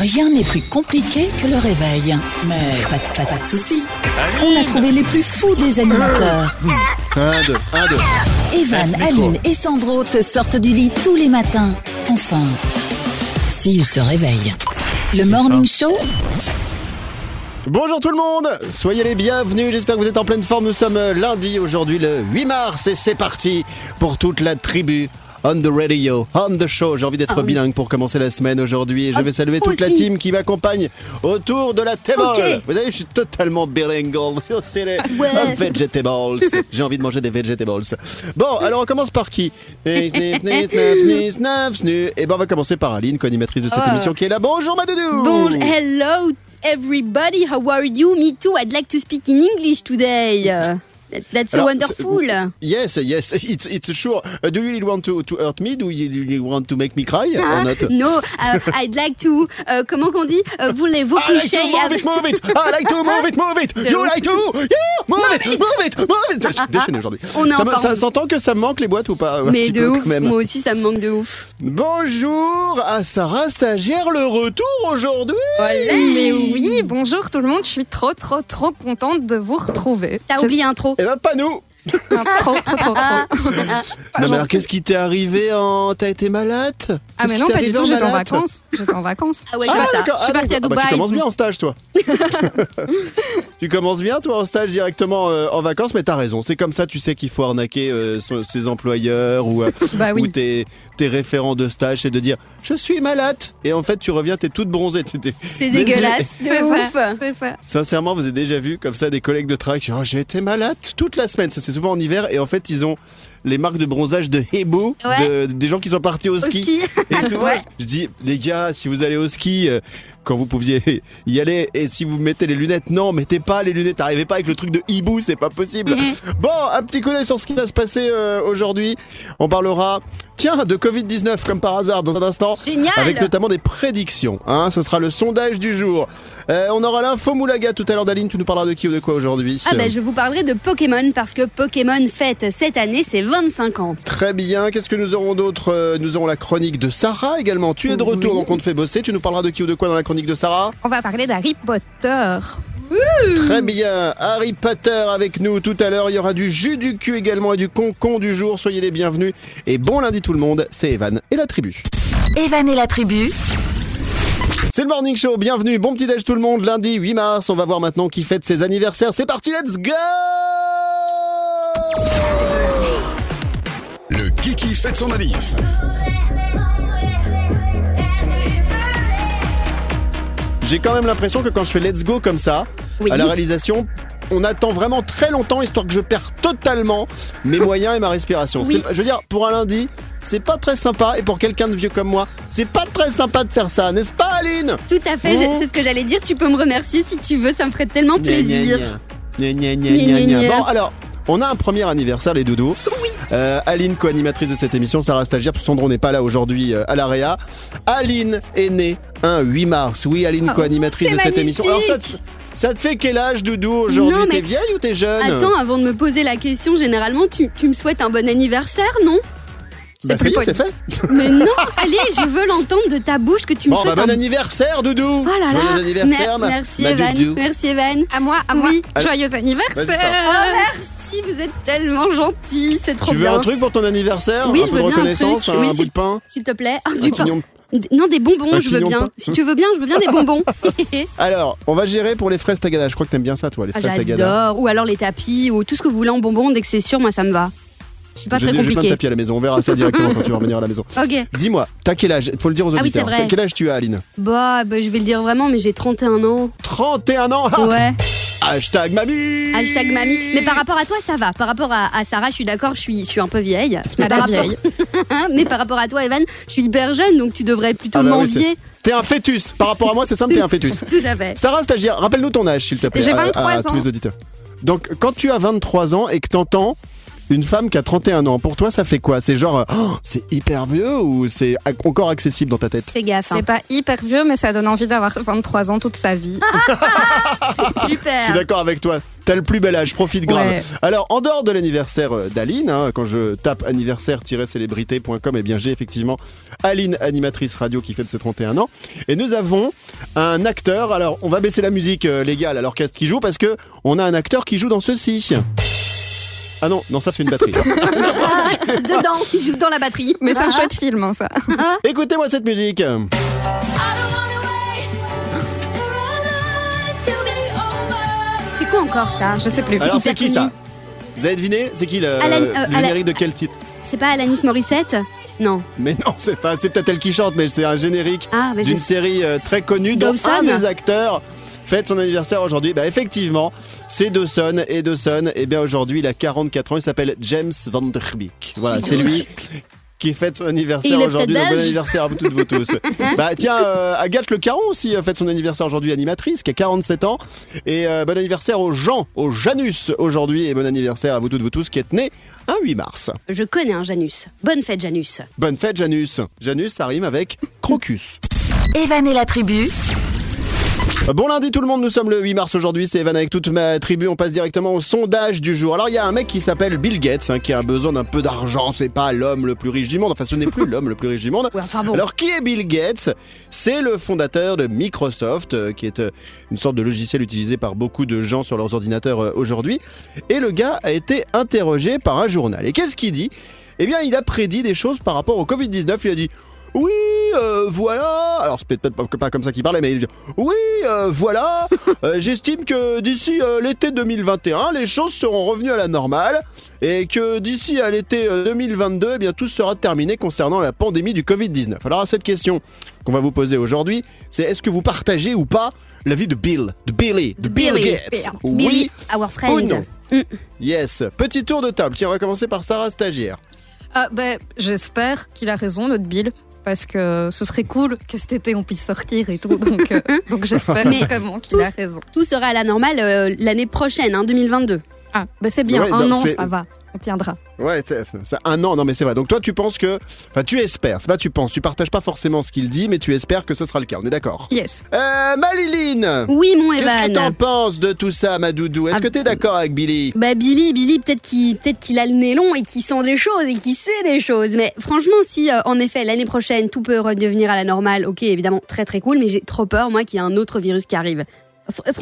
Rien n'est plus compliqué que le réveil. Mais pas, de- pas, pas de soucis. On a trouvé les plus fous des animateurs. Un, deux, un, deux. Evan, Aline et Sandro te sortent du lit tous les matins. Enfin, s'ils se réveillent. Le Morning Show, Bonjour tout le monde, soyez les bienvenus, j'espère que vous êtes en pleine forme. Nous sommes euh, lundi aujourd'hui le 8 mars et c'est parti pour toute la tribu. On the radio, on the show. J'ai envie d'être bilingue pour commencer la semaine aujourd'hui et je vais saluer toute la team qui m'accompagne autour de la table. Vous savez, je suis totalement bilingual. C'est les Ouais. oh, vegetables. J'ai envie de manger des vegetables. Bon, alors on commence par qui? Et ben on va commencer par Aline, co-animatrice de cette Oh. émission qui est là. Bonjour ma doudou Bon, hello everybody, how are you? Me too, I'd like to speak in English today. That- that's so Alors, wonderful. Yes, yes, it's it's sure. Uh, do you really want to, to hurt me? Do you really want to make me cry Ah, or not? no, uh, I'd like to, uh, comment qu'on dit? Uh, Voulez-vous I like coucher to move it, move it. I like to move it, move it. You like to? Yeah, move it, it. move it, move it. Je aujourd'hui. On est Ça, ça s'entend que ça me manque les boîtes ou pas Un Mais de peu, ouf, même? moi aussi ça me manque de ouf. Bonjour à Sarah Stagiaire, le retour aujourd'hui. Mais oui, bonjour tout le monde, je suis trop trop trop contente de vous retrouver. T'as oublié un trop. Eh ben pas nous. Non, trop trop trop trop. Non mais alors qu'est-ce qui t'est arrivé en T'as été malade? Ah mais non, pas du tout, j'étais en vacances. J'étais en vacances. Ah ouais, je, suis ça. je suis partie à Ah bah, Dubaï. tu commences bien en stage, toi. tu commences bien, toi, en stage directement euh, en vacances, mais t'as raison. C'est comme ça, tu sais qu'il faut arnaquer euh, son- ses employeurs ou, euh, Bah oui. ou tes, tes référents de stage, c'est de dire je suis malade. Et en fait, tu reviens, t'es toute bronzée. C'est dégueulasse, C'est ouf. ça. Sincèrement, vous avez déjà vu comme ça des collègues de travail qui disent oh, j'ai été malade toute la semaine. Ça, c'est souvent en hiver. Et en fait, ils ont les marques de bronzage de Hebo, Ouais. de- des gens qui sont partis au Au ski. ski. Et souvent, Ouais. je dis, les gars, si vous allez au ski, euh, quand vous pouviez y aller, et si vous mettez les lunettes, non, mettez pas les lunettes. Arrivez pas avec le truc de hibou, c'est pas possible. Bon, un petit coup d'œil sur ce qui va se passer euh, aujourd'hui. On parlera, tiens, de Covid-19 comme par hasard dans un instant. Génial. Avec notamment des prédictions. Hein, ce sera le sondage du jour. Euh, on aura l'info Moulaga tout à l'heure. Daline, tu nous parleras de qui ou de quoi aujourd'hui? Ah ben je vous parlerai de Pokémon parce que Pokémon fête cette année ses 25 ans. Très bien. Qu'est-ce que nous aurons d'autre? Euh, Nous aurons la chronique de Sarah également. Tu es de retour, Oui. donc on te fait bosser. Tu nous parleras de qui ou de quoi dans la chronique de Sarah? On va parler d'Harry Potter. Très bien, Harry Potter avec nous tout à l'heure. Il y aura du jus du cul également et du concon du jour. Soyez les bienvenus. Et bon lundi tout le monde, c'est Evan et la tribu. Evan et la tribu, C'est le Morning Show, bienvenue, bon petit déj tout le monde. Lundi 8 mars, on va voir maintenant qui fête ses anniversaires. C'est parti, let's go Le Kiki fête son manif. J'ai quand même l'impression que quand je fais let's go comme ça, Oui. à la réalisation, on attend vraiment très longtemps histoire que je perds totalement mes moyens et ma respiration. Oui. C'est pas- Je veux dire, pour un lundi, c'est pas très sympa et pour quelqu'un de vieux comme moi, c'est pas très sympa de faire ça, n'est-ce pas Aline? Tout à fait, je- c'est ce que j'allais dire. Tu peux me remercier si tu veux, ça me ferait tellement plaisir. gna, gna. gna. Bon, alors, on a un premier anniversaire, les doudous. Euh, Aline, co-animatrice de cette émission, Sarah Stagiaire, parce que Sandro n'est pas là aujourd'hui euh, à l'AREA. Aline est née un 8 mars. Oui, Aline, Oh, co-animatrice de cette émission. Alors, ça te, magnifique. ça te fait quel âge, Doudou, aujourd'hui? Non, mais- T'es vieille ou t'es jeune? Attends, avant de me poser la question, généralement, tu, tu me souhaites un bon anniversaire, non? Bah, C'est ça y c'est fait. Mais non Allez, je veux l'entendre de ta bouche que tu me Bon, bah, souhaites bon un... anniversaire, Doudou Oh là Joyeux là anniversaire, Mer- ma- Merci ma Evan, Doudou. merci Evan. À moi, à moi. Oui. Joyeux Vas-y, anniversaire. Oh merci, vous êtes tellement gentil, c'est trop Tu veux bien. un truc pour ton anniversaire Oui, Un je veux bien un truc. un Oui, bout si- de pain S'il te plaît. Ah, Un du pain. quignon Non, des bonbons, Un je veux bien. Si tu veux bien, je veux bien des bonbons. Alors, on va gérer pour les fraises tagada. Je crois que t'aimes bien ça, toi, les Ah, fraises tagada. J'adore. Ou alors les tapis, ou tout ce que vous voulez en bonbons, dès que c'est sûr, moi ça me va. Je suis pas très j'ai plein de tapis à la maison. On verra ça directement quand tu vas revenir à la maison. Ok. Dis-moi, t'as quel âge? Faut le dire aux Ah oui, auditeurs. c'est vrai. Quel âge tu as, Aline? Bah, bah, je vais le dire vraiment, mais j'ai 31 ans. 31 ans? Ah Ouais. Hashtag mamie Hashtag mamie. Mais par rapport à toi, ça va. Par rapport à, à Sarah, je suis d'accord, je suis, je suis un peu vieille. Mais par rapport- vieille. mais par rapport à toi, Evan, je suis hyper jeune, donc tu devrais plutôt Ah bah m'envier. T'es un fœtus. Par rapport à moi, c'est simple, t'es un fœtus. Tout à fait. Sarah, stagiaire, rappelle-nous ton âge, s'il te plaît. J'ai à- 23 à, ans. tous les auditeurs. Donc, quand tu as 23 ans et que t'entends une femme qui a 31 ans. Pour toi, ça fait quoi? C'est genre, oh, c'est hyper vieux ou c'est encore accessible dans ta tête? Fais gaffe. hein. C'est pas hyper vieux, mais ça donne envie d'avoir 23 ans toute sa vie. Je suis Super. d'accord avec toi. T'as le plus bel âge, profite grave. Ouais. Alors, en dehors de l'anniversaire euh, d'Aline, hein, quand je tape anniversaire-célébrité.com, eh bien j'ai effectivement Aline, animatrice radio qui fête ses 31 ans. Et nous avons un acteur. Alors, on va baisser la musique euh, légale à l'orchestre qui joue parce que on a un acteur qui joue dans ceci. Ah non, non, ça c'est une batterie. Ah, dedans, il joue dans la batterie. Mais c'est un Ah, chouette film, hein, ça. Écoutez-moi cette musique. C'est quoi encore ça Je sais plus. Alors, c'est qui ça Vous avez deviné C'est qui le, Alan- euh, le Alan- générique de quel titre C'est pas Alanis Morissette Non. Mais non, c'est pas. C'est peut-être elle qui chante, mais c'est un générique Ah, mais je d'une série euh, très connue dont Dawson un des acteurs fête son anniversaire aujourd'hui. Bah effectivement, c'est Dawson et Dawson, et bien aujourd'hui il a 44 ans, il s'appelle James Van Der Beek. Voilà, c'est lui qui fête son anniversaire aujourd'hui. Donc, Bon anniversaire à vous toutes, vous tous. bah tiens, euh, Agathe Le Caron aussi euh, fête son anniversaire aujourd'hui, animatrice, qui a 47 ans. Et euh, bon anniversaire aux Jean, au Janus aujourd'hui, et bon anniversaire à vous toutes, vous tous, qui êtes nés un 8 mars. Je connais un Janus. Bonne fête, Janus. Bonne fête Janus. Janus, ça rime avec crocus. Evan et la tribu, Bon lundi tout le monde, nous sommes le 8 mars aujourd'hui, c'est Evan avec toute ma tribu, on passe directement au sondage du jour. Alors il y a un mec qui s'appelle Bill Gates, hein, qui a besoin d'un peu d'argent, c'est pas l'homme le plus riche du monde, enfin ce n'est plus l'homme le plus riche du monde. Ouais, enfin bon. Alors qui est Bill Gates? C'est le fondateur de Microsoft, euh, qui est euh, une sorte de logiciel utilisé par beaucoup de gens sur leurs ordinateurs euh, aujourd'hui. Et le gars a été interrogé par un journal. Et qu'est-ce qu'il dit? Eh bien il a prédit des choses par rapport au Covid-19, il a dit... Oui, euh, voilà. Alors c'est peut-être pas, pas comme ça qu'il parlait, mais il dit oui, euh, voilà. Euh, J'estime que d'ici euh, l'été 2021, les choses seront revenues à la normale et que d'ici à l'été euh, 2022, eh bien tout sera terminé concernant la pandémie du Covid-19. Alors à cette question qu'on va vous poser aujourd'hui, c'est est-ce que vous partagez ou pas l'avis de Bill, de Billy, de Bill Billy. Gates? Billy, Oui our ou friend. non? Mm. Yes. Petit tour de table. Tiens, on va commencer par Sarah stagiaire. Ah, ben, J'espère qu'il a raison, notre Bill. Parce que ce serait cool que cet été on puisse sortir et tout. Donc, euh, donc j'espère vraiment qu'il a raison. Tout sera à la normale euh, l'année prochaine, hein, 2022. Ah, ben c'est bien. Ouais, un an, ça va. On tiendra. Ouais, c'est un an, non mais c'est vrai. Donc toi tu penses que... Enfin tu espères, c'est pas tu penses, tu partages pas forcément ce qu'il dit, mais tu espères que ce sera le cas, on est d'accord? Yes. Euh, Maliline Oui, mon Qu'est-ce que Evan. t'en penses de tout ça, ma doudou? Est-ce Ah, que t'es d'accord avec Billy? Bah Billy, Billy, peut-être qu'il peut qu'il a le nez long et qu'il sent des choses et qu'il sait des choses. Mais franchement, si euh, en effet l'année prochaine tout peut redevenir à la normale, ok, évidemment très très cool. Mais j'ai trop peur moi qu'il y ait un autre virus qui arrive.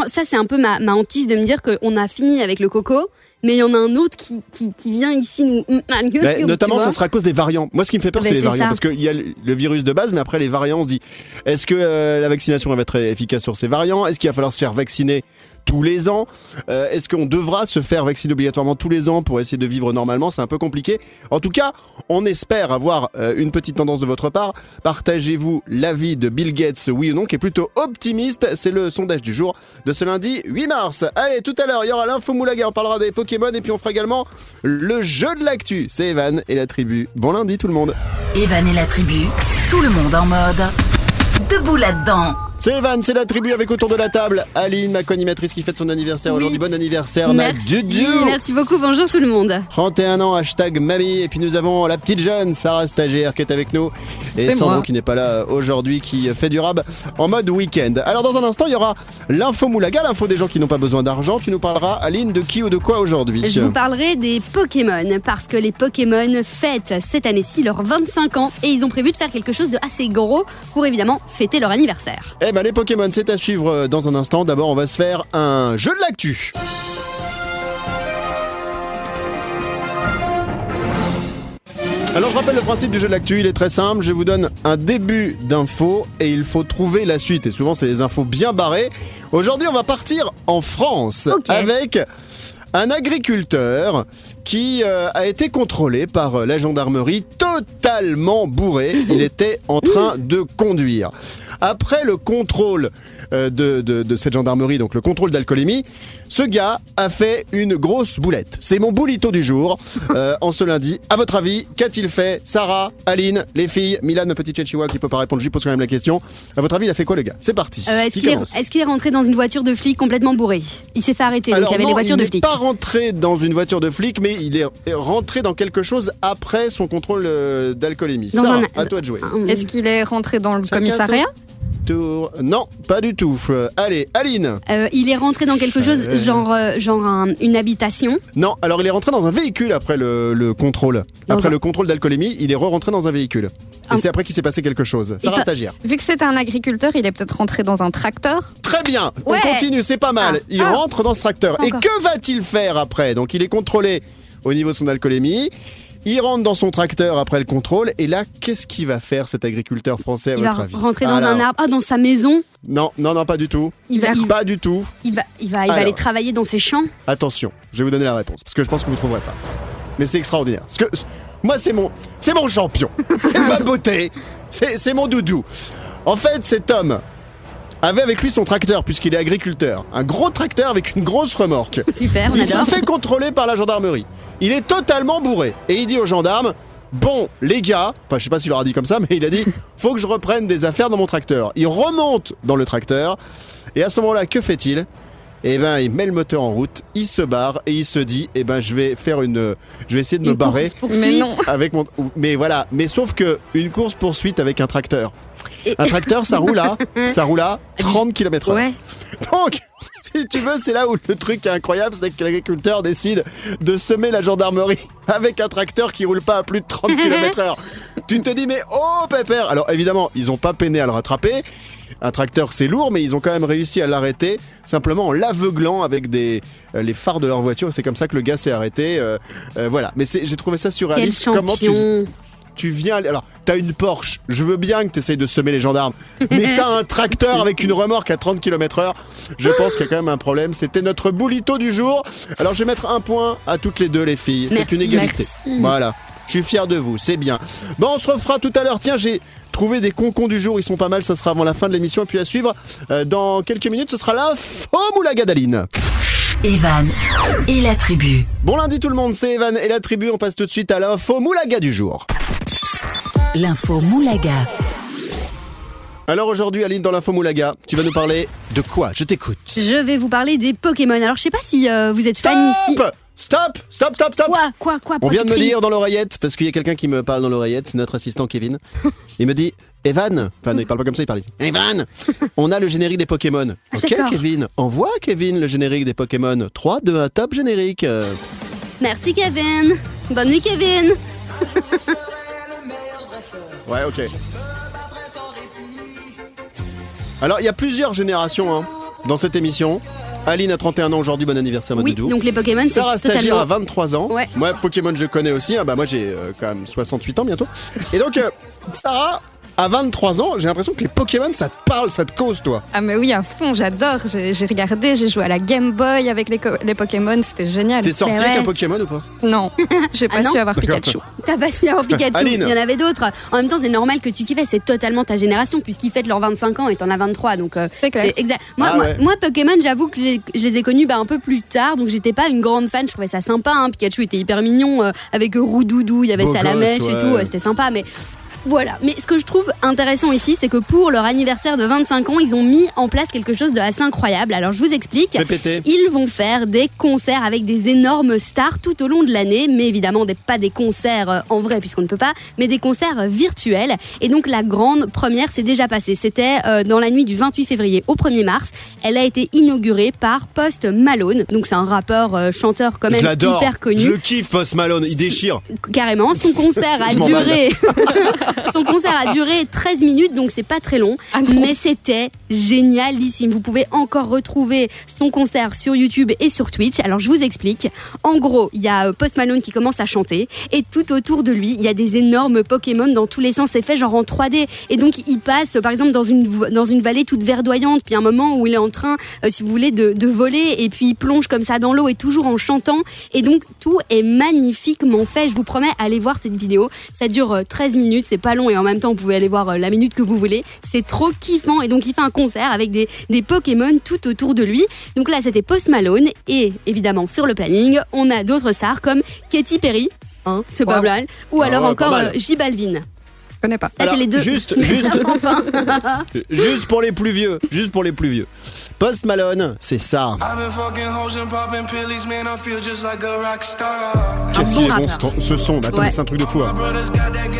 Ça c'est un peu ma, ma hantise de me dire qu'on a fini avec le coco, mais il y en a un autre qui, qui, qui vient ici nous. Tu Notamment, ce sera à cause des variants. Moi, ce qui me fait peur, c'est les variants. ça. Parce qu'il y a le le virus de base, mais après, les variants, on se dit est-ce que euh, la vaccination elle va être efficace sur ces variants? Est-ce qu'il va falloir se faire vacciner tous les ans Euh, Est-ce qu'on devra se faire vacciner obligatoirement tous les ans pour essayer de vivre normalement? C'est un peu compliqué. En tout cas, on espère avoir euh, une petite tendance de votre part. Partagez-vous l'avis de Bill Gates, oui ou non, qui est plutôt optimiste. C'est le sondage du jour de ce lundi 8 mars. Allez, tout à l'heure, il y aura l'info Moulaga, on parlera des Pokémon et puis on fera également le jeu de l'actu. C'est Evan et la tribu. Bon lundi tout le monde. Evan et la tribu, tout le monde en mode. Debout là-dedans. C'est Evan, c'est la tribu avec autour de la table Aline, ma co-animatrice qui fête son anniversaire Oui. aujourd'hui. Bon anniversaire, ma Merci, Dudu. merci beaucoup. Bonjour tout le monde. 31 ans, hashtag mamie. Et puis nous avons la petite jeune, Sarah Stagiaire, qui est avec nous. Et Sandro, qui n'est pas là aujourd'hui, qui fait du rab en mode week-end. Alors dans un instant, il y aura l'info Moulaga, l'info des gens qui n'ont pas besoin d'argent. Tu nous parleras, Aline, de qui ou de quoi aujourd'hui? Je vous parlerai des Pokémon parce que les Pokémon fêtent cette année-ci leurs 25 ans et ils ont prévu de faire quelque chose de assez gros pour évidemment fêter leur anniversaire. Eh ben les Pokémon, c'est à suivre euh, dans un instant. D'abord, on va se faire un jeu de l'actu. Alors je rappelle le principe du jeu de l'actu, il est très simple, je vous donne un début d'info et il faut trouver la suite et souvent c'est des infos bien barrées. Aujourd'hui on va partir en France avec un agriculteur qui euh, a été contrôlé par euh, la gendarmerie totalement bourré. Il était en train de conduire. Après le contrôle de, de- de cette gendarmerie, donc le contrôle d'alcoolémie, ce gars a fait une grosse boulette. C'est mon boulito du jour euh, en ce lundi. À votre avis, qu'a-t-il fait Sarah, Aline, les filles, Milan, ma petite chihuahua qui peut pas répondre, je lui pose quand même la question. À votre avis, il a fait quoi le gars? C'est parti. Euh, Est-ce Qui qu'il est, rentré dans une voiture de flic complètement bourré? Il s'est fait arrêter, donc il y avait non, les voitures il de n'est flics. pas rentré dans une voiture de flic, mais il est rentré dans quelque chose après son contrôle euh, d'alcoolémie. Sarah, un- à toi de jouer. Est-ce qu'il est rentré dans le Chacun commissariat? Tour- Non, pas du tout. Allez, Aline. Euh, il est rentré dans quelque chose, genre, euh, genre un- une habitation. Non, alors il est rentré dans un véhicule après le, le contrôle. Dans après un- le contrôle d'alcoolémie, il est re-rentré dans un véhicule. Et c'est après qu'il s'est passé quelque chose. Sarah pas- Stagiaire. Vu que c'est un agriculteur, il est peut-être rentré dans un tracteur. Très bien, Ouais. on continue, c'est pas mal. Ah. Il Ah. rentre dans ce tracteur. Et que va-t-il faire après? Donc il est contrôlé au niveau de son alcoolémie. Il rentre dans son tracteur après le contrôle. Et là, qu'est-ce qu'il va faire cet agriculteur français à Il va votre avis rentrer dans Alors, un arbre, ah, dans sa maison. Non, non, non, pas du tout. Il va, il, Pas du tout. il va, il va, il va Alors. aller travailler dans ses champs. Attention, je vais vous donner la réponse parce que je pense que vous ne trouverez pas. Mais c'est extraordinaire. Parce que moi, c'est mon, c'est mon champion. c'est ma beauté. C'est, c'est mon doudou. En fait, cet homme avait avec lui son tracteur puisqu'il est agriculteur. Un gros tracteur avec une grosse remorque. Super, on Il se adore. fait contrôler par la gendarmerie. Il est totalement bourré. Et il dit aux gendarmes Bon, les gars, enfin, je sais pas s'il leur a dit comme ça, mais il a dit Faut que je reprenne des affaires dans mon tracteur. Il remonte dans le tracteur. Et à ce moment-là, que fait-il? Eh ben, il met le moteur en route, il se barre et il se dit Eh ben, je vais faire une. Je vais essayer de me barrer. Mais non. avec mon. Mais voilà, mais sauf que une course poursuite avec un tracteur. Un tracteur, ça roule à, ça roule à 30 km/h. Ouais. Donc, si tu veux, c'est là où le truc est incroyable, c'est que l'agriculteur décide de semer la gendarmerie avec un tracteur qui roule pas à plus de 30 km/h. tu te dis, mais oh pépère Alors évidemment, ils ont pas peiné à le rattraper. Un tracteur, c'est lourd, mais ils ont quand même réussi à l'arrêter simplement en l'aveuglant avec des, euh, les phares de leur voiture. C'est comme ça que le gars s'est arrêté. euh, euh, voilà. Mais j'ai trouvé ça Quel surréaliste. Comment tu, champion. Tu viens. Alors, t'as une Porsche. Je veux bien que t'essayes de semer les gendarmes. Mais t'as un tracteur avec une remorque à 30 km/h. Je pense qu'il y a quand même un problème. C'était notre boulito du jour. Alors, je vais mettre un point à toutes les deux, les filles. C'est une égalité. merci. Voilà. Je suis fier de vous. C'est bien. Bon, on se refera tout à l'heure. Tiens, j'ai trouvé des concons du jour. Ils sont pas mal. Ça sera avant la fin de l'émission. Et puis à suivre, euh, dans quelques minutes, ce sera l'info Moulaga d'Aline. Evan et la tribu. Bon lundi tout le monde, c'est Evan et la tribu. On passe tout de suite à l'info Moulaga du jour. L'info Moulaga. Alors aujourd'hui, Aline, dans l'info Moulaga, tu vas nous parler de quoi? Je t'écoute. Je vais vous parler des Pokémon. Alors, je sais pas si euh, vous êtes fan ici. Stop Stop Stop, stop, stop Quoi, quoi, quoi On vient de me dire dans l'oreillette, parce qu'il y a quelqu'un qui me parle dans l'oreillette, c'est notre assistant Kevin. Il me dit Evan, enfin non, il parle pas comme ça, il parle. Evan, on a le générique des Pokémon. Ok, d'accord. Kevin, envoie Kevin le générique des Pokémon. 3, 2, 1, top générique. Euh, Merci, Kevin. Bonne nuit, Kevin. Ouais, ok. Alors, il y a plusieurs générations hein, dans cette émission. Aline a 31 ans aujourd'hui, bon anniversaire, Oui, donc les Pokémon, c'est Sarah Stagiaire a totalement... 23 ans. Ouais. Moi, Pokémon, je connais aussi. Ah bah, moi, j'ai euh, quand même 68 ans bientôt. Et donc, euh, Sarah, à 23 ans, j'ai l'impression que les Pokémon, ça te parle, ça te cause, toi. Ah mais oui, à fond, j'adore. J'ai j'ai regardé, j'ai joué à la Game Boy avec les, co- les Pokémon, c'était génial. T'es sorti Mais avec ouais. un Pokémon ou pas? Non, j'ai pas Ah non su avoir D'accord. Pikachu. T'as pas su avoir Pikachu, Aline. il y en avait d'autres. En même temps, c'est normal que tu kiffes, c'est totalement ta génération, puisqu'ils fêtent leurs 25 ans et t'en as 23. Donc, euh, C'est clair. c'est exact. Moi, Ah moi, ouais. moi, Pokémon, j'avoue que je les, je les ai connus bah, un peu plus tard, donc j'étais pas une grande fan. Je trouvais ça sympa. hein. Pikachu était hyper mignon, euh, avec Roudoudou, il y avait Beau Salamèche gosse, et ouais. tout, euh, c'était sympa. Mais voilà. Mais ce que je trouve intéressant ici, c'est que pour leur anniversaire de 25 ans, ils ont mis en place quelque chose de assez incroyable. Alors, je vous explique. Péter. Ils vont faire des concerts avec des énormes stars tout au long de l'année, mais évidemment des, pas des concerts euh, en vrai puisqu'on ne peut pas, mais des concerts euh, virtuels. Et donc la grande première s'est déjà passée. C'était euh, dans la nuit du 28 février au 1er mars. Elle a été inaugurée par Post Malone. Donc c'est un rappeur, euh, chanteur quand même hyper connu Je le kiffe, Post Malone. Il déchire. carrément. Son concert a duré. Son concert a duré 13 minutes, donc c'est pas très long. Ah mais c'était génialissime. Vous pouvez encore retrouver son concert sur YouTube et sur Twitch. Alors je vous explique. En gros, il y a euh, Post Malone qui commence à chanter et tout autour de lui, il y a des énormes Pokémon dans tous les sens. C'est fait genre en 3D. Et donc il passe par exemple dans une, dans une vallée toute verdoyante, puis un moment où il est en train, euh, si vous voulez, de, de voler et puis il plonge comme ça dans l'eau et toujours en chantant. Et donc tout est magnifiquement fait. Je vous promets, allez voir cette vidéo. Ça dure euh, 13 minutes, c'est pas long et en même temps vous pouvez aller voir euh, la minute que vous voulez. C'est trop kiffant et donc il fait un concert avec des, des Pokémon tout autour de lui. Donc là c'était Post Malone et évidemment sur le planning on a d'autres stars comme Katy Perry, hein, c'est pas Wow. mal, ou Ah alors encore euh, J Balvin. Je connais pas. Ça, Alors, les deux. juste- juste- enfin. Juste pour les plus vieux, juste pour les plus vieux. Post Malone, c'est ça. I've been fucking hoes and popping pillies, man. I feel just like a rock star. Qu'est-ce qu'il est bon ce, ce son, bah, attends, Ouais. c'est un truc de fou. hein.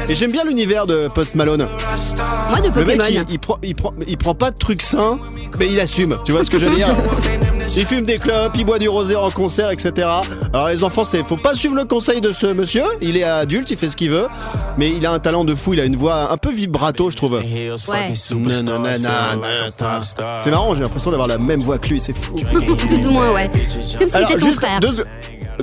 Et j'aime bien l'univers de Post Malone. Moi, de Le mec, Pokémon. il, il prend, il, prend, il prend pas de trucs sains, mais il assume. Tu vois ce que je veux dire? Il fume des clopes, il boit du rosé en concert, etc. Alors les enfants, c'est faut pas suivre le conseil de ce monsieur. Il est adulte, il fait ce qu'il veut, mais il a un talent de fou. Il a une voix un peu vibrato, je trouve. Ouais. C'est marrant, j'ai l'impression d'avoir la même voix que lui, c'est fou. Plus ou moins, ouais. Comme si c'était ton juste frère. deux,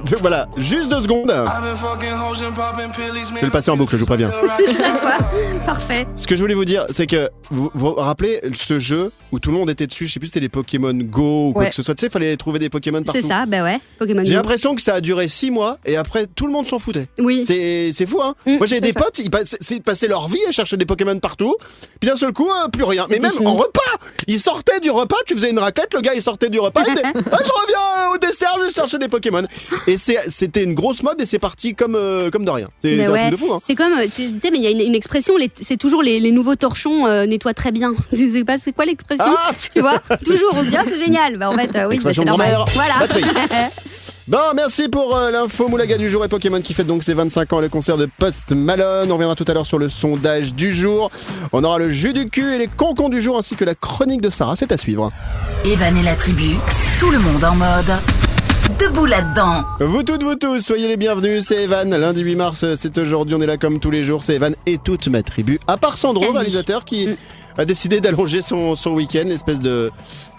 deux- voilà, juste deux secondes. Je vais le passer en boucle, je vous préviens. Parfait. Ce que je voulais vous dire, c'est que vous vous rappelez ce jeu où tout le monde était dessus, je sais plus si c'était les Pokémon Go ou quoi Ouais. que ce soit, tu sais, il fallait trouver des Pokémon partout. C'est ça, bah ouais. Pokémon J'ai Go. l'impression que ça a duré 6 mois et après tout le monde s'en foutait. Oui. C'est c'est fou, hein Mm, Moi j'ai c'est des ça. potes, ils passaient, ils passaient leur vie à chercher des Pokémon partout, puis d'un seul coup, euh, plus rien. Mais C'était même fini. en repas Ils sortaient du repas, tu faisais une raclette, le gars il sortait du repas, il disait ah, Je reviens euh, au dessert, je vais chercher des Pokémon. Et c'était une grosse mode et c'est parti comme, euh, comme de rien. C'est ouais, truc de fou, hein c'est comme, euh, tu sais, mais il y a une, une expression, c'est toujours les, les nouveaux torchons euh, nettoient très bien. Tu sais pas c'est quoi l'expression Ah Tu vois Toujours, on se dit, ah, c'est génial. Bah en fait, euh, oui, bah, c'est normal. Voilà. Bon, merci pour euh, l'info Moulaga du jour et Pokémon qui fête donc ses 25 ans le concert de Post Malone. On reviendra tout à l'heure sur le sondage du jour. On aura le jus du cul et les concons du jour ainsi que la chronique de Sarah. C'est à suivre. Evan et la tribu, tout le monde en mode. Debout là-dedans. Vous toutes, vous tous, soyez les bienvenus. C'est Evan. Lundi 8 mars, c'est aujourd'hui. On est là comme tous les jours. C'est Evan et toute ma tribu. À part Sandro, Quasi. réalisateur, qui a décidé d'allonger son, son week-end. L'espèce de.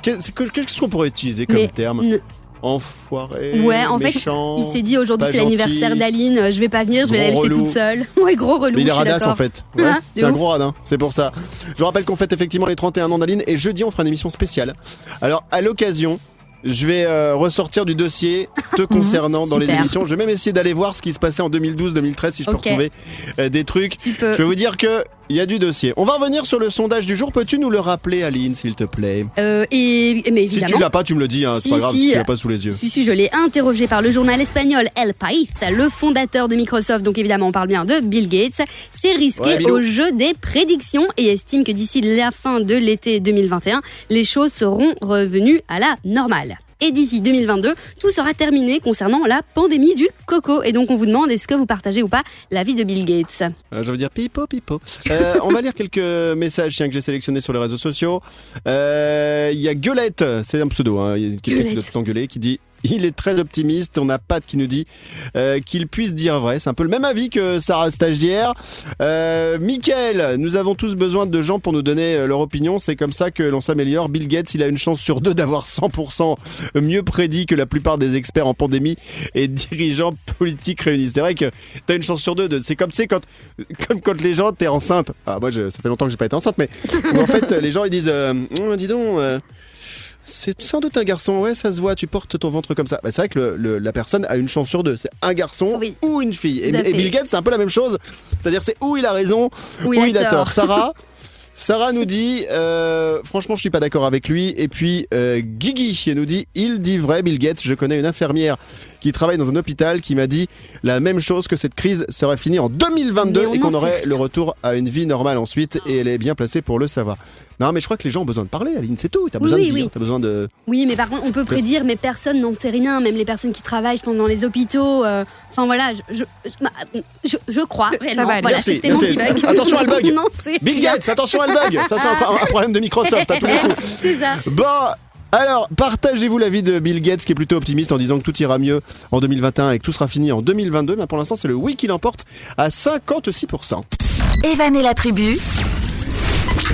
Qu'est-ce que- qu'est-ce qu'on pourrait utiliser comme Mais, terme? ne- Enfoiré. Ouais, en fait, méchant, il s'est dit aujourd'hui c'est l'anniversaire d'Aline, je vais pas venir, je vais la laisser relou. toute seule. Ouais, gros relou. Mais il est radasse en fait. Ouais, Ah, c'est un gros radin, c'est pour ça. Je vous rappelle qu'on fête effectivement les 31 ans d'Aline et jeudi on fera une émission spéciale. Alors à l'occasion, je vais euh, ressortir du dossier te concernant dans les Super. émissions. Je vais même essayer d'aller voir ce qui se passait en 2012-2013 si je peux Ok. retrouver euh, des trucs. Tu peux. Je vais vous dire que il y a du dossier. On va revenir sur le sondage du jour. Peux-tu nous le rappeler, Aline, s'il te plaît? Euh, et, mais Si évidemment. tu l'as pas, tu me le dis. Hein, c'est Si, pas grave si. si tu l'as pas sous les yeux. Si, si, je l'ai interrogé par le journal espagnol El País, le fondateur de Microsoft, donc évidemment on parle bien de Bill Gates, s'est risqué Ouais, au jeu des prédictions et estime que d'ici la fin de l'été 2021, les choses seront revenues à la normale. Et d'ici 2022, tout sera terminé concernant la pandémie du coco. Et donc on vous demande est-ce que vous partagez ou pas l'avis de Bill Gates? Euh, je veux dire pipo pipo. Euh, on va lire quelques messages tiens, que j'ai sélectionnés sur les réseaux sociaux. Euh, Il y a Gueulette, c'est un pseudo, hein, quelqu'un qui doit qui dit il est très optimiste. On a Pat qui nous dit euh, qu'il puisse dire vrai. C'est un peu le même avis que Sarah Stagiaire. Euh, Mickaël, nous avons tous besoin de gens pour nous donner euh, leur opinion. C'est comme ça que l'on s'améliore. Bill Gates, il a une chance sur deux d'avoir 100% mieux prédit que la plupart des experts en pandémie et dirigeants politiques réunis. C'est vrai que t'as une chance sur deux. De, c'est comme, sais, quand, comme quand les gens, t'es enceinte. Ah, moi, ça fait longtemps que j'ai pas été enceinte, mais en fait, les gens, ils disent, euh, Hum, dis donc, c'est sans doute un garçon, ouais, ça se voit, tu portes ton ventre comme ça. Bah, c'est vrai que le- le- la personne a une chance sur deux. C'est un garçon Oui. ou une fille. Et. Bill Gates, c'est un peu la même chose. C'est-à-dire, c'est où il a raison, Ou où il a il a tort. tort. Sarah Sarah nous dit, euh, franchement, je suis pas d'accord avec lui. Et puis, euh, Guigui nous dit, il dit vrai, Bill Gates. Je connais une infirmière qui travaille dans un hôpital qui m'a dit la même chose que cette crise serait finie en 2022 Mais on et qu'on aurait le retour à une vie normale ensuite. Et elle est bien placée pour le savoir. Non, mais je crois que les gens ont besoin de parler, Aline, c'est tout. T'as besoin oui, de dire, oui. t'as besoin de. Oui, mais par contre, on peut prédire, mais personne n'en sait rien, même les personnes qui travaillent, je pense, dans les hôpitaux. euh, Enfin voilà, je, je, je, je- je crois réellement. va. Voilà, Merci, c'était mon merci. petit bug. Attention, elle bug. non, Bill. Gates, attention, elle bug. Ça, c'est un, un problème de Microsoft à tous les coups. c'est ça. Bon, alors, partagez-vous l'avis de Bill Gates qui est plutôt optimiste en disant que tout ira mieux en 2021 et que tout sera fini en 2022. Mais pour l'instant, c'est le oui qui l'emporte à 56%. Evan et la tribu,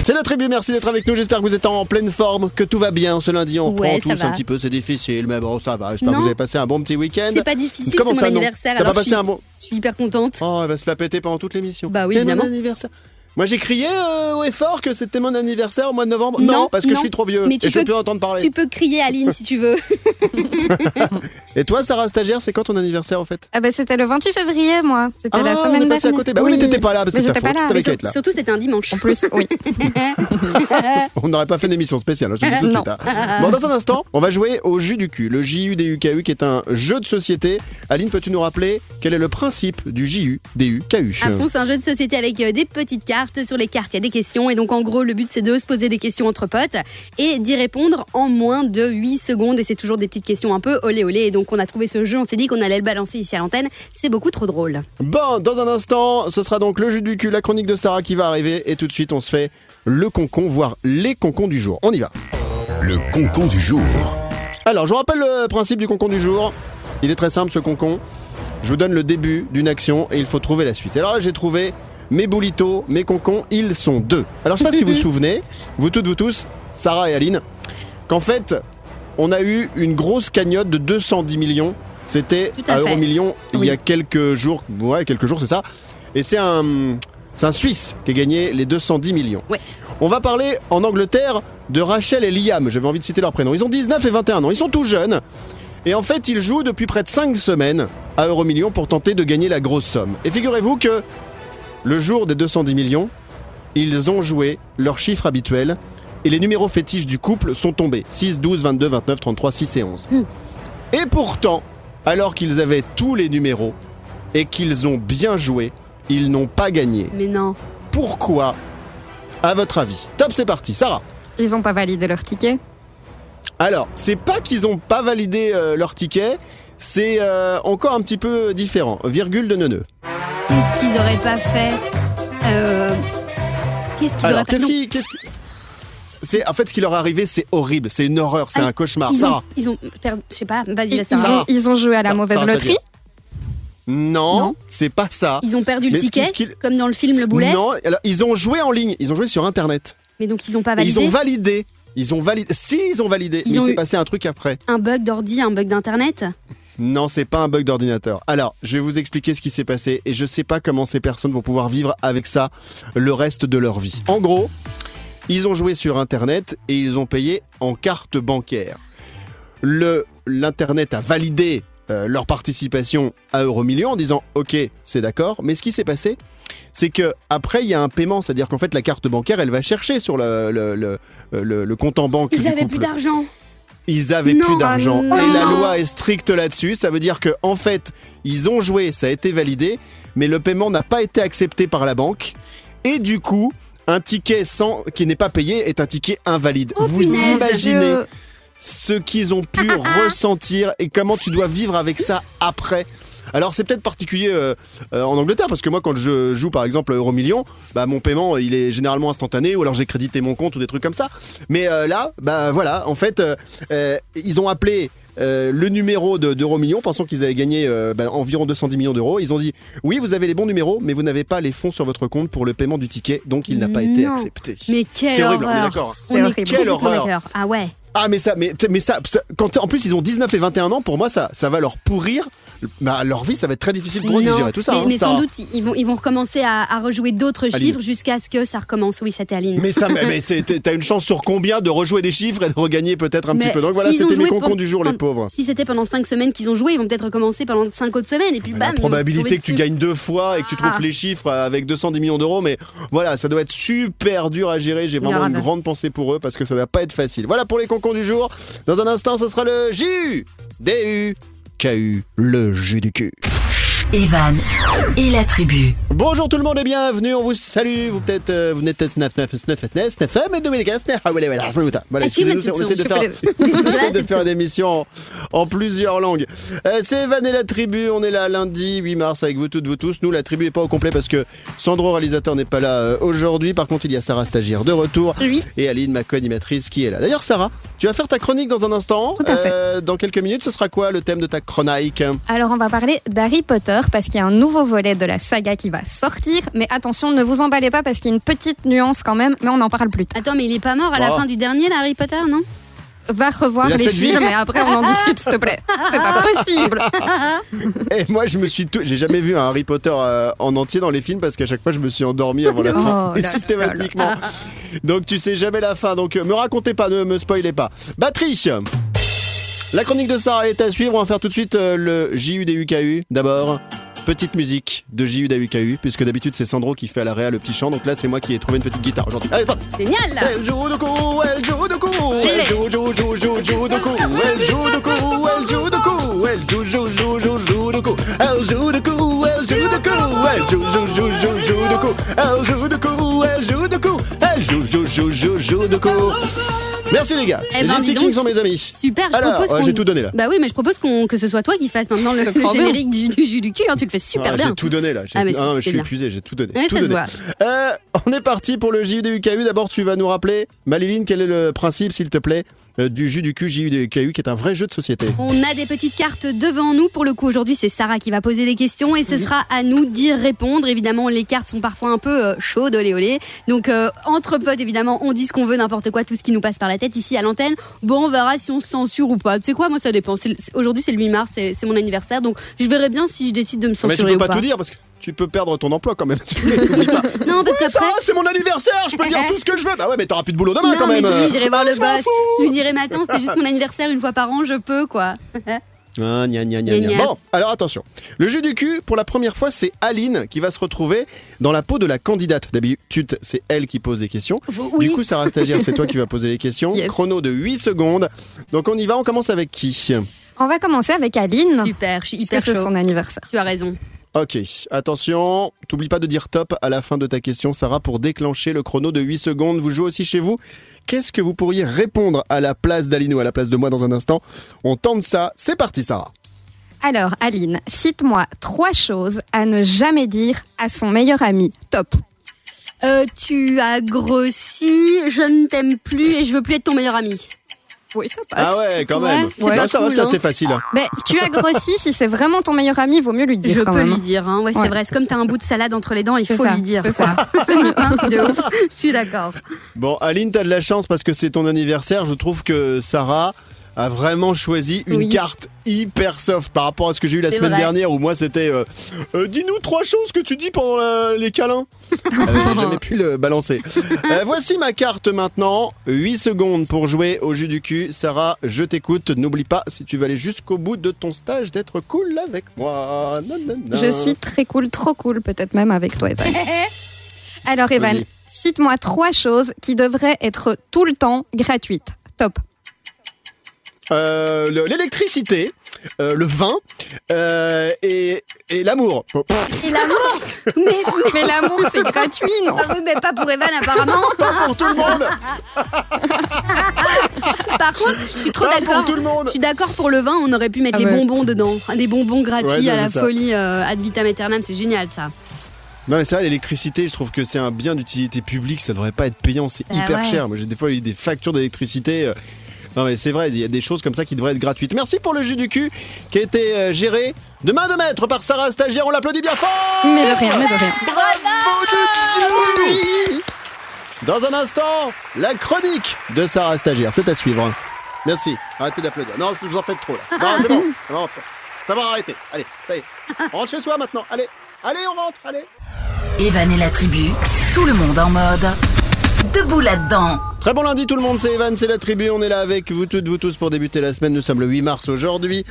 C'est la tribu, merci d'être avec nous. J'espère que vous êtes en pleine forme, que tout va bien ce lundi. On Ouais, reprend ça tous un petit peu, c'est difficile, mais bon, ça va. J'espère que vous avez passé un bon petit week-end. C'est pas difficile, Comment c'est mon ça, anniversaire. T'as pas alors je passé suis- un bon. Je suis hyper contente. Oh, elle va se la péter pendant toute l'émission. Bah oui, mon évidemment. anniversaire. Moi j'ai crié euh, haut et fort que c'était mon anniversaire au mois de novembre. Non, parce que non. je suis trop vieux Mais et tu je peux peux- plus entendre parler. Tu peux crier Aline si tu veux. Et toi, Sarah stagiaire, c'est quand ton anniversaire en fait? Ah bah c'était le 28 février, moi. C'était la Ah, semaine on est passé à dernière. côté. Bah oui, mais t'étais pas là, parce que j'étais pas là. Mais être là? Surtout, c'était un dimanche. En plus, oui. On n'aurait pas fait d'émission spéciale, hein, je te dis Non. hein. Bon, dans un instant, on va jouer au jus du cul, le JU-DU-KU qui est un jeu de société. Aline, peux-tu nous rappeler quel est le principe du JU-DU-KU À fond, c'est un jeu de société avec euh, des petites cartes. Sur les cartes, il y a des questions. Et donc, en gros, le but, c'est de se poser des questions entre potes et d'y répondre en moins de 8 secondes. Et c'est toujours des petites questions un peu olé olé. Et donc, on a trouvé ce jeu. On s'est dit qu'on allait le balancer ici à l'antenne. C'est beaucoup trop drôle. Bon, dans un instant, ce sera donc le jus du cul, la chronique de Sarah qui va arriver. Et tout de suite, on se fait le concon, voire les concons du jour. On y va. Le concon du jour. Alors, je vous rappelle le principe du concon du jour. Il est très simple, ce concon. Je vous donne le début d'une action et il faut trouver la suite. Alors là, j'ai trouvé mes boulitos, mes concons, ils sont deux. Alors, je sais pas si vous vous souvenez, vous toutes, vous tous, Sarah et Aline, qu'en fait, on a eu une grosse cagnotte de 210 millions. C'était à. Euromillions il y a quelques jours. Ouais, quelques jours, c'est ça. Et c'est un, c'est un Suisse qui a gagné les 210 millions. Ouais. On va parler en Angleterre de Rachel et Liam. J'avais envie de citer leur prénom. Ils ont 19 et 21 ans. Ils sont tout jeunes. Et en fait, ils jouent depuis près de 5 semaines à Euromillions pour tenter de gagner la grosse somme. Et figurez-vous que le jour des 210 millions, ils ont joué leur chiffre habituel et les numéros fétiches du couple sont tombés. 6, 12, 22, 29, 33, 6 et 11. Hmm. Et pourtant, alors qu'ils avaient tous les numéros et qu'ils ont bien joué, ils n'ont pas gagné. Mais non. Pourquoi À votre avis? Top, c'est parti. Sarah Ils ont pas validé leur ticket? Alors, c'est pas qu'ils ont pas validé euh, leur ticket, c'est euh, encore un petit peu différent. Virgule de neuneu. Qu'est-ce qu'ils auraient pas fait Euh, Qu'est-ce qu'ils Alors, auraient pas qui- C'est, en fait, ce qui leur est arrivé, c'est horrible, c'est une horreur, c'est Ah, un cauchemar. ils Sarah ont, ils ont je sais pas, vas-y, Ils, Sarah. ont, ils ont joué à la Sarah, mauvaise Sarah, loterie. Non, Non. c'est pas ça. Ils ont perdu le Mais ce ticket, ce comme dans le film Le Boulet, Non, alors, ils ont joué en ligne, ils ont joué sur Internet. mais donc ils ont pas Et ils validé. ont validé. Ils ont validé. Si, ils ont validé. Ils mais ont il s'est passé un truc après. Un bug d'ordi, un bug d'internet. Non, c'est pas un bug d'ordinateur. Alors, je vais vous expliquer ce qui s'est passé et je sais pas comment ces personnes vont pouvoir vivre avec ça le reste de leur vie. En gros, ils ont joué sur internet et ils ont payé en carte bancaire. Le l'internet a validé euh, leur participation à Euromillions en disant OK, c'est d'accord, mais ce qui s'est passé c'est que après il y a un paiement, c'est-à-dire qu'en fait la carte bancaire elle va chercher sur le, le, le- le- le compte en banque Ils du avaient couple. plus d'argent. Ils avaient Non, plus d'argent. ah Et la loi est stricte là-dessus. Ça veut dire que en fait, ils ont joué, ça a été validé, mais le paiement n'a pas été accepté par la banque. Et du coup, un ticket sans qui n'est pas payé est un ticket invalide. Oh, Vous punaise. imaginez Je- ce qu'ils ont pu ressentir et comment tu dois vivre avec ça après. Alors c'est peut-être particulier euh, euh, en Angleterre parce que moi quand je joue par exemple à Euromillion, bah mon paiement il est généralement instantané ou alors j'ai crédité mon compte ou des trucs comme ça. Mais euh, là, bah voilà, en fait ils ont appelé euh, le numéro de- d'Euromillion, pensant qu'ils avaient gagné euh, bah, environ 210 millions d'euros. Ils ont dit oui, vous avez les bons numéros, mais vous n'avez pas les fonds sur votre compte pour le paiement du ticket, donc il n'a pas été accepté. Mais quelle C'est horrible, on est horreur. d'accord. Complètement Quelle horreur. Ah ouais. Ah mais ça, mais, mais ça, ça- quand en plus ils ont 19 et 21 ans, pour moi ça, ça va leur pourrir bah, leur vie, ça va être très difficile pour eux de gérer tout ça. mais, hein, mais sans doute ils vont, ils vont recommencer à, à rejouer d'autres chiffres jusqu'à ce que ça recommence. Oui, c'était Aline. Mais ça, mais, t'as une chance sur combien de rejouer des chiffres et de regagner peut-être un Mais petit peu? Donc voilà, c'était mes concons du jour, les pauvres. Si c'était pendant 5 semaines qu'ils ont joué, ils vont peut-être recommencer pendant 5 autres semaines et puis bam. La probabilité que tu gagnes deux fois et que tu trouves Ah. les chiffres avec 210 millions d'euros, mais voilà, ça doit être super dur à gérer. J'ai vraiment Grave. une grande pensée pour eux parce que ça va pas être facile. Voilà pour les concons du jour. Dans un instant, ce sera le JU, DU, KU, le jus du cul. Evan et la tribu. Bonjour tout le monde et bienvenue, on vous salue. Vous peut-être, euh, vous n'êtes peut-être 9 9 9 9 9 mais Dominica, ah voilà, voilà, voilà. Voilà, excusez-nous, on essaie de faire, on essaie de faire une émission en, en plusieurs langues. Euh, c'est Evan et la tribu, on est là lundi 8 mars avec vous toutes, vous tous. Nous, la tribu est pas au complet parce que Sandro, réalisateur, n'est pas là euh, aujourd'hui. Par contre, il y a Sarah Stagiaire de retour Oui. et Aline, ma co-animatrice, qui est là. D'ailleurs, Sarah, tu vas faire ta chronique dans un instant. Tout à fait. Euh, dans quelques minutes, ce sera quoi le thème de ta chronique Alors on va parler d'Harry Potter parce qu'il y a un nouveau volet de la saga qui va sortir. Mais attention, ne vous emballez pas parce qu'il y a une petite nuance quand même, mais on en parle plus tard. Attends, mais il est pas mort à la Oh. fin du dernier, là, Harry Potter, non? Va revoir les vie. films et après on en discute, s'il te plaît. C'est pas possible. Et moi, je me suis tout... j'ai jamais vu un Harry Potter euh, en entier dans les films parce qu'à chaque fois, je me suis endormi avant la fin, Oh Et là systématiquement. Donc, tu sais jamais la fin. Donc, euh, me racontez pas, ne me spoilez pas. Batterie. La chronique de Sarah est à suivre. On va faire tout de suite euh, le JU des UKU. D'abord, petite musique de JU des UKU, puisque d'habitude c'est Sandro qui fait à la réa le petit chant. Donc là, c'est moi qui ai trouvé une petite guitare aujourd'hui. Allez, parti. Génial. Elle joue de coup, elle joue de coup, elle joue, joue, joue, joue, joue de coup, elle joue de coup, elle joue de coup, elle joue, joue, joue, joue, joue de coup, elle joue de coup, elle joue de coup, elle joue, joue, joue, joue, joue de coup, elle joue de coup, elle joue de coup, elle joue, joue, joue, joue, joue de coup. Merci les gars, Eh les ben, Gypsy dis Kings donc. sont mes amis. Super, je Alors, propose j'ai tout donné là. Bah oui, mais je propose qu'on que ce soit toi qui fasse maintenant le, le générique du, du jus du cul. hein, tu le fais super Ah, bien. J'ai tout donné là. J'ai- Ah, mais c'est- ah, je c'est suis bien. épuisé, j'ai tout donné. Ouais, tout ça se voit. Euh, on est parti pour le JUDUKU. D'abord, tu vas nous rappeler, Maléline, quel est le principe, s'il te plaît, du jus du cul JUDUKU, qui est un vrai jeu de société. On a des petites cartes devant nous. Pour le coup, aujourd'hui, c'est Sarah qui va poser les questions et ce sera à nous d'y répondre. Évidemment, les cartes sont parfois un peu euh, chaudes, olé olé. Donc, euh, entre potes, évidemment, on dit ce qu'on veut, n'importe quoi, tout ce qui nous passe par la tête ici à l'antenne. Bon, on verra si on se censure ou pas. Tu sais quoi, moi, ça dépend. Aujourd'hui, c'est le 8 mars, c'est c'est mon anniversaire. Donc, je verrai bien si je décide de me Mais tu censurer peux ou pas pas. tout dire parce que tu peux perdre ton emploi quand même. Non, parce Ouais, qu'après. C'est mon anniversaire, je peux dire tout ce que je veux. Bah ouais, mais t'auras plus de boulot demain Non, quand mais même. si, j'irai voir le boss. Je lui dirai, mais attends, c'était juste mon anniversaire une fois par an, je peux, quoi. Ah, gna, gna, gna. Bon, alors attention. Le jeu du cul, pour la première fois, c'est Aline qui va se retrouver dans la peau de la candidate. D'habitude, c'est elle qui pose des questions. Oui. Du coup, Sarah Stagiaire, c'est toi qui vas poser les questions. Yes. Chrono de 8 secondes. Donc on y va, on commence avec qui? On va commencer avec Aline. Super, je suis Parce que c'est son anniversaire. Tu as raison. Ok, attention, t'oublies pas de dire top à la fin de ta question, Sarah, pour déclencher le chrono de 8 secondes. Vous jouez aussi chez vous. Qu'est-ce que vous pourriez répondre à la place d'Aline ou à la place de moi dans un instant? On tente ça. C'est parti, Sarah. Alors, Aline, cite-moi trois choses à ne jamais dire à son meilleur ami. Top. Euh, tu as grossi, je ne t'aime plus et je veux plus être ton meilleur ami. Oui, ça passe. Ah ouais, quand Ouais, même. c'est Bah, pas ça va, c'est hein. assez facile. Mais tu as grossi, si c'est vraiment ton meilleur ami, vaut mieux lui dire je quand peux même. lui dire, hein. ouais, c'est Ouais. vrai. C'est comme t'as un bout de salade entre les dents, il C'est faut ça, lui dire. c'est quoi. Hein, de ouf. Je suis d'accord. Bon, Aline, t'as de la chance parce que c'est ton anniversaire. Je trouve que Sarah a vraiment choisi une Oui. carte hyper soft par rapport à ce que j'ai eu la semaine vrai. dernière où moi c'était euh, Euh, dis-nous trois choses que tu dis pendant la- les câlins. Euh, j'ai jamais pu le balancer. Euh, voici ma carte maintenant. 8 secondes pour jouer au jus du cul. Sarah, je t'écoute. N'oublie pas, si tu veux aller jusqu'au bout de ton stage, d'être cool avec moi. Nanana. Je suis très cool, trop cool, peut-être même avec toi, Evan. Alors, Evan, cite-moi trois choses qui devraient être tout le temps gratuites. Top. Euh, le- l'électricité, euh, le vin euh, et, et l'amour. Et l'amour Mais, Mais l'amour, c'est gratuit, non Ah oui, mais pas pour Evan apparemment. Pas pour tout le monde. Par contre, je suis trop Pas d'accord. pour tout le monde. Je suis d'accord pour le vin, on aurait pu mettre Ah les ouais. bonbons dedans. Des bonbons gratuits Ouais, ça, à la c'est ça. folie euh, ad vitam aeternam, c'est génial ça. Non mais c'est vrai, l'électricité, je trouve que c'est un bien d'utilité publique, ça devrait pas être payant, c'est Ah hyper ouais. cher. Moi j'ai des fois eu des factures d'électricité. euh, Non mais c'est vrai, il y a des choses comme ça qui devraient être gratuites. Merci pour le jus du cul qui a été euh, géré de main de maître par Sarah Stagiaire, on l'applaudit bien fort Mais de rien, mais de rien. Dans un instant, la chronique de Sarah Stagiaire, c'est à suivre. Merci, arrêtez d'applaudir. Non, vous en faites trop là. Non, c'est bon, Non, ça va arrêter. Allez, ça y est. On rentre chez soi maintenant, allez. Allez, on rentre, allez. Evan et la tribu, tout le monde en mode. Debout là-dedans. Très bon lundi tout le monde, c'est Evan, c'est la tribu, on est là avec vous toutes, vous tous pour débuter la semaine, nous sommes le 8 mars aujourd'hui.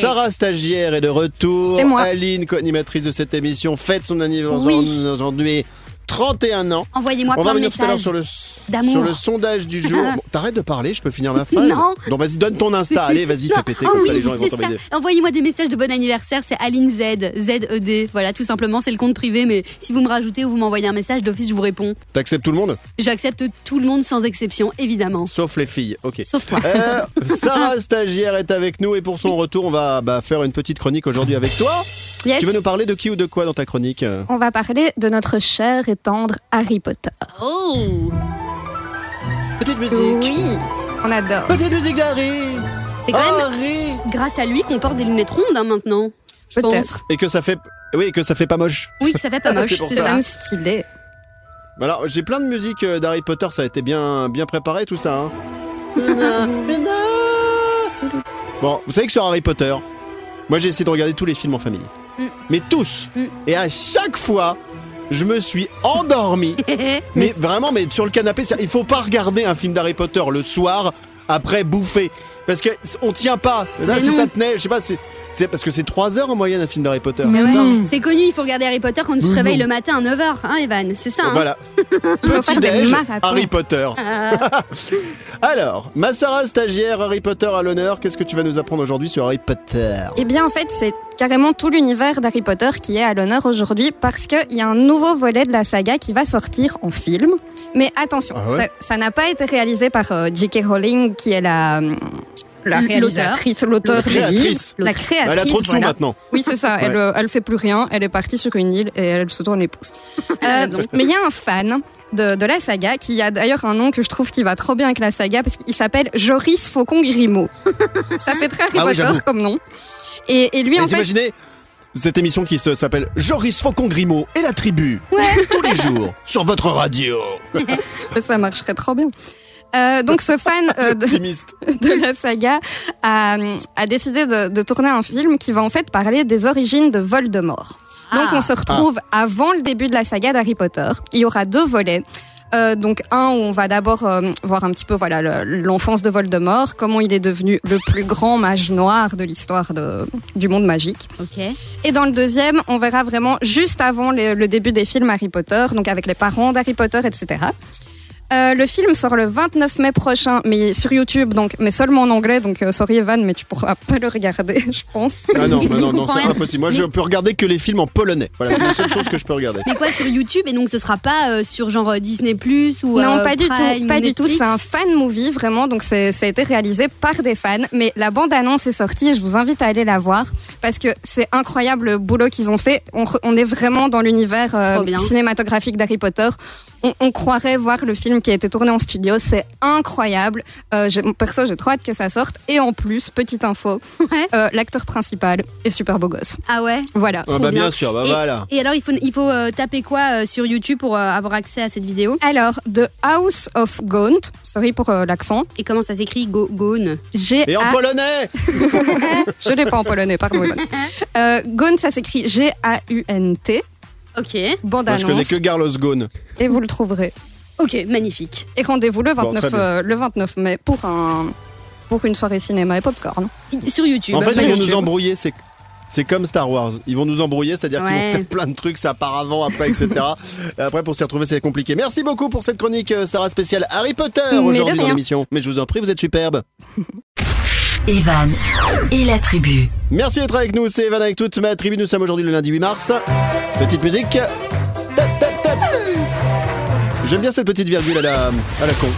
Sarah stagiaire est de retour, C'est moi. Aline, co-animatrice de cette émission, fête son anniversaire Oui. aujourd'hui, 31 ans. Envoyez-moi On va plein de revenir tout à l'heure messages. sur le, sur le sondage du jour. Bon, T'arrêtes de parler, je peux finir ma phrase Non. Donc vas-y, donne ton Insta, allez, vas-y, Non, fais péter, oh comme ça oui, les gens ils vont ça. Envoyez-moi des messages de bon anniversaire, c'est Aline Z, Z-E-D. Voilà, tout simplement, c'est le compte privé, mais si vous me rajoutez ou vous m'envoyez un message d'office, je vous réponds. T'acceptes tout le monde? J'accepte tout le monde sans exception, évidemment. Sauf les filles, ok. Sauf toi. Euh, Sarah stagiaire est avec nous et pour son retour, on va bah, faire une petite chronique aujourd'hui avec toi. Yes. Tu veux nous parler de qui ou de quoi dans ta chronique euh On va parler de notre cher et tendre Harry Potter. Oh Petite musique. Oui, on adore. Petite musique d'Harry. C'est quand même Harry. grâce à lui qu'on porte des lunettes rondes hein, maintenant. Peut-être. Et que ça fait, oui, et que ça fait pas moche. Oui, ça fait pas moche, C'est même stylé. Alors j'ai plein de musique euh, d'Harry Potter, ça a été bien, bien préparé tout ça. hein. Bon, vous savez que sur Harry Potter, moi j'ai essayé de regarder tous les films en famille. Mais tous. Et à chaque fois, je me suis endormi. mais vraiment, mais sur le canapé, il faut pas regarder un film d'Harry Potter le soir après bouffer. Parce que on tient pas. Là, si ça tenait, je sais pas, c'est. C'est parce que c'est 3 heures en moyenne un film d'Harry Potter. Mais ouais, c'est connu, il faut regarder Harry Potter quand tu te réveilles le matin à 9h, hein Evan C'est ça, hein Voilà. Il faut faire des Petit-déj, marathons. Harry Potter. Ah. Alors, Massara, stagiaire Harry Potter à l'honneur, qu'est-ce que tu vas nous apprendre aujourd'hui sur Harry Potter? Eh bien, en fait, c'est carrément tout l'univers d'Harry Potter qui est à l'honneur aujourd'hui parce qu'il y a un nouveau volet de la saga qui va sortir en film. Mais attention, Ah ouais? ça- ça n'a pas été réalisé par euh, J.K. Rowling, qui est la, euh, la réalisatrice, l'auteur des Créatrice. livres, la créatrice. Elle a trop de sous voilà. maintenant. Oui, c'est ça. Elle, Ouais. elle fait plus rien. Elle est partie sur une île et elle se tourne les pouces. Euh, mais il y a un fan de, de la saga qui a d'ailleurs un nom que je trouve qui va trop bien avec la saga parce qu'il s'appelle Joris Faucon Grimaud. ça fait très Harry Ah oui, Potter comme nom. Et, et lui, Et en vous fait, imaginez cette émission qui se- s'appelle Joris Faucon Grimaud et la tribu tous les jours sur votre radio. ça marcherait trop bien. Euh, donc ce fan euh, de, la saga a, a décidé de, de tourner un film qui va en fait parler des origines de Voldemort. Donc Ah. on se retrouve avant le début de la saga d'Harry Potter. Il y aura deux volets. Euh, donc un où on va d'abord euh, voir un petit peu voilà le- l'enfance de Voldemort, comment il est devenu le plus grand mage noir de l'histoire de- du monde magique. Ok. Et dans le deuxième, on verra vraiment juste avant le, le début des films Harry Potter, donc avec les parents d'Harry Potter, etc. Euh, le film sort le 29 mai prochain, mais sur YouTube, donc, mais seulement en anglais. Donc, euh, sorry Evan, mais tu pourras pas le regarder, je pense. Ah non, Il non, non, c'est impossible. Moi, je peux regarder que les films en polonais. Voilà, c'est la seule chose que je peux regarder. Mais quoi, sur YouTube Et donc ce sera pas euh, sur genre euh, Disney Plus ou non, euh, pas du tout, ou pas du tout. C'est un fan movie vraiment, donc c'est, ça a été réalisé par des fans. Mais la bande annonce est sortie et je vous invite à aller la voir parce que c'est incroyable le boulot qu'ils ont fait. On, est vraiment dans l'univers euh, cinématographique d'Harry Potter. On, on croirait voir le film qui a été tourné en studio. C'est incroyable. Euh, j'ai- perso, j'ai trop hâte que ça sorte. Et en plus, petite info, Ouais. euh, l'acteur principal est super beau gosse. Ah ouais Voilà. Ah bah bien bien. sûr, bah Et- voilà. Et alors, il faut, il faut euh, taper quoi euh, sur YouTube pour euh, avoir accès à cette vidéo? Alors, The House of Gaunt, sorry pour euh, l'accent, Et comment ça s'écrit Go Gone G Et en polonais Je l'ai pas en polonais, pardon. Euh, Gaunt, ça s'écrit G-A-U-N-T. Ok. Bande Moi, je connais annonce. que Carlos Ghosn. Et vous le trouverez. Ok, magnifique. Et rendez-vous le Bon, 29, très bien. euh, le 29 mai pour, un, pour une soirée cinéma et popcorn. Sur YouTube. En fait, ils vont nous embrouiller, c'est c'est comme Star Wars. Ils vont nous embrouiller, c'est-à-dire qu'ils vont faire plein de trucs, ça part avant, après, etc. Et après, pour s'y retrouver, c'est compliqué. Merci beaucoup pour cette chronique, euh, Sarah spéciale Harry Potter aujourd'hui dans l'émission. Mais je vous en prie, vous êtes superbe. Evan et la tribu. Merci d'être avec nous, c'est Evan avec toute ma tribu. Nous sommes aujourd'hui le lundi 8 mars. Petite musique. J'aime bien cette petite virgule à la, à la con.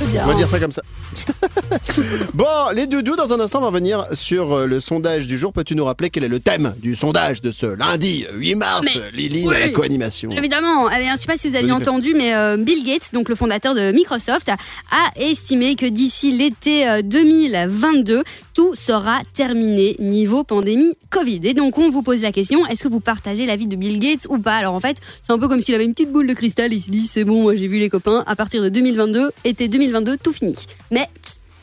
On va dire ça comme ça. bon, les doudous, dans un instant, on va revenir sur euh, le sondage du jour. Peux-tu nous rappeler quel est le thème du sondage de ce lundi 8 mars Mais- oui. à la co-animation? Évidemment, eh bien, je ne sais pas si vous aviez Vas-y, entendu, mais euh, Bill Gates, donc le fondateur de Microsoft, a estimé que d'ici l'été euh, 2022, tout sera terminé niveau pandémie Covid. Et donc on vous pose la question, est-ce que vous partagez l'avis de Bill Gates ou pas? Alors en fait, c'est un peu comme s'il avait une petite boule de cristal, il s'est dit c'est bon, moi j'ai vu les copains, à partir de 2022, été 2022, tout fini. Mais